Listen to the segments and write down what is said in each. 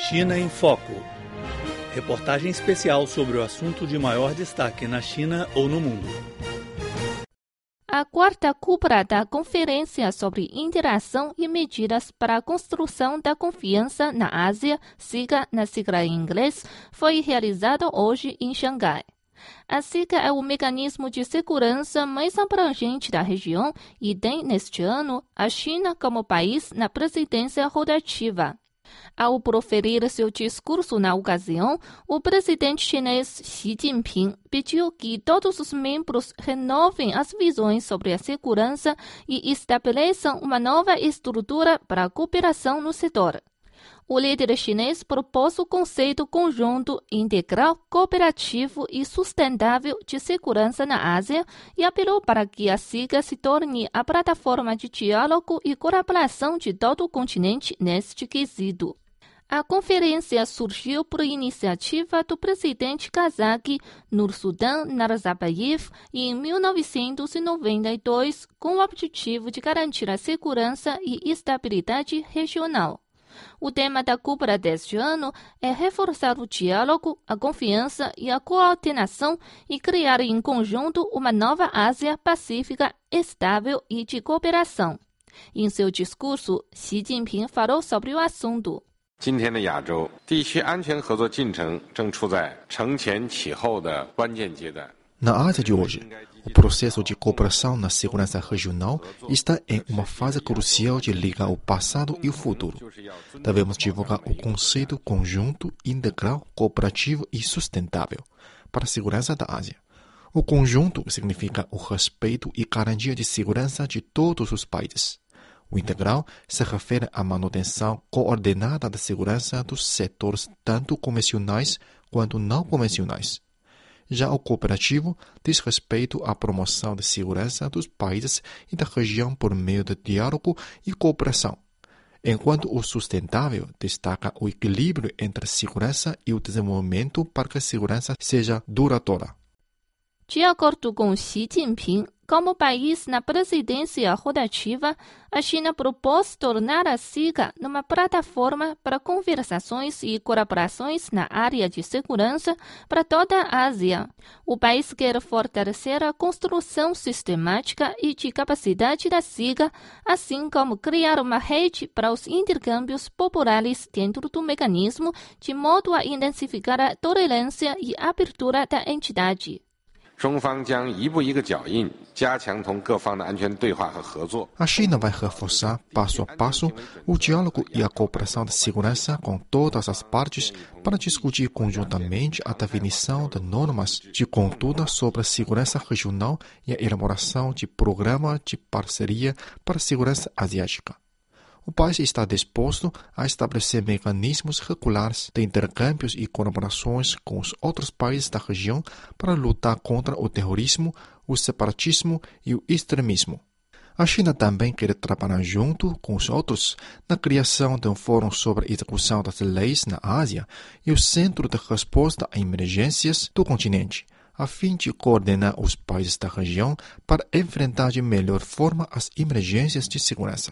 China em Foco. Reportagem especial sobre o assunto de maior destaque na China ou no mundo. A quarta cúpula da Conferência sobre Interação e Medidas para a Construção da Confiança na Ásia, SIGA na sigla em inglês, foi realizada hoje em Xangai. A SIGA é o mecanismo de segurança mais abrangente da região e tem, neste ano, a China como país na presidência rotativa. Ao proferir seu discurso na ocasião, o presidente chinês Xi Jinping pediu que todos os membros renovem as visões sobre a segurança e estabeleçam uma nova estrutura para a cooperação no setor. O líder chinês propôs o conceito conjunto, integral, cooperativo e sustentável de segurança na Ásia e apelou para que a SIGA se torne a plataforma de diálogo e colaboração de todo o continente neste quesito. A conferência surgiu por iniciativa do presidente kazakh Nursultan Nazarbayev em 1992, com o objetivo de garantir a segurança e estabilidade regional. O tema da cúpula deste ano é reforçar o diálogo, a confiança e a coordenação e criar em conjunto uma nova Ásia pacífica, estável e de cooperação. Em seu discurso, Xi Jinping falou sobre o assunto. 今天的亚洲地区安全合作进程正处在承前启后的关键阶段。 Na Ásia de hoje, o processo de cooperação na segurança regional está em uma fase crucial de ligar o passado e o futuro. Devemos divulgar o conceito conjunto, integral, cooperativo e sustentável para a segurança da Ásia. O conjunto significa o respeito e garantia de segurança de todos os países. O integral se refere à manutenção coordenada da segurança dos setores tanto convencionais quanto não convencionais. Já o cooperativo diz respeito à promoção da segurança dos países e da região por meio de diálogo e cooperação, enquanto o sustentável destaca o equilíbrio entre a segurança e o desenvolvimento para que a segurança seja duradoura. De acordo com Xi Jinping, como país na presidência rotativa, a China propôs tornar a SIGA numa plataforma para conversações e colaborações na área de segurança para toda a Ásia. O país quer fortalecer a construção sistemática e de capacidade da SIGA, assim como criar uma rede para os intercâmbios populares dentro do mecanismo, de modo a intensificar a tolerância e abertura da entidade. 中方将一步一个脚印，加强同各方的安全对话和合作。 A China vai reforçar, passo a passo, o diálogo e a cooperação de segurança com todas as partes para discutir conjuntamente a definição de normas de conduta sobre a segurança regional e a elaboração de programa de parceria para a segurança asiática. O país está disposto a estabelecer mecanismos regulares de intercâmbios e colaborações com os outros países da região para lutar contra o terrorismo, o separatismo e o extremismo. A China também quer trabalhar junto com os outros na criação de um fórum sobre a execução das leis na Ásia e o Centro de Resposta a Emergências do continente, a fim de coordenar os países da região para enfrentar de melhor forma as emergências de segurança.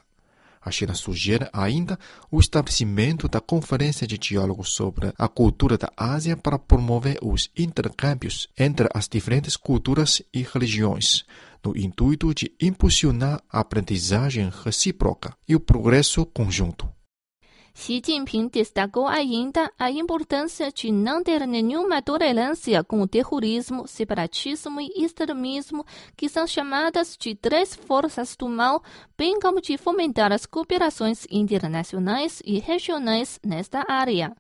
A China sugere ainda o estabelecimento da Conferência de Diálogo sobre a Cultura da Ásia para promover os intercâmbios entre as diferentes culturas e religiões, no intuito de impulsionar a aprendizagem recíproca e o progresso conjunto. Xi Jinping destacou ainda a importância de não ter nenhuma tolerância com o terrorismo, separatismo e extremismo, que são chamadas de três forças do mal, bem como de fomentar as cooperações internacionais e regionais nesta área.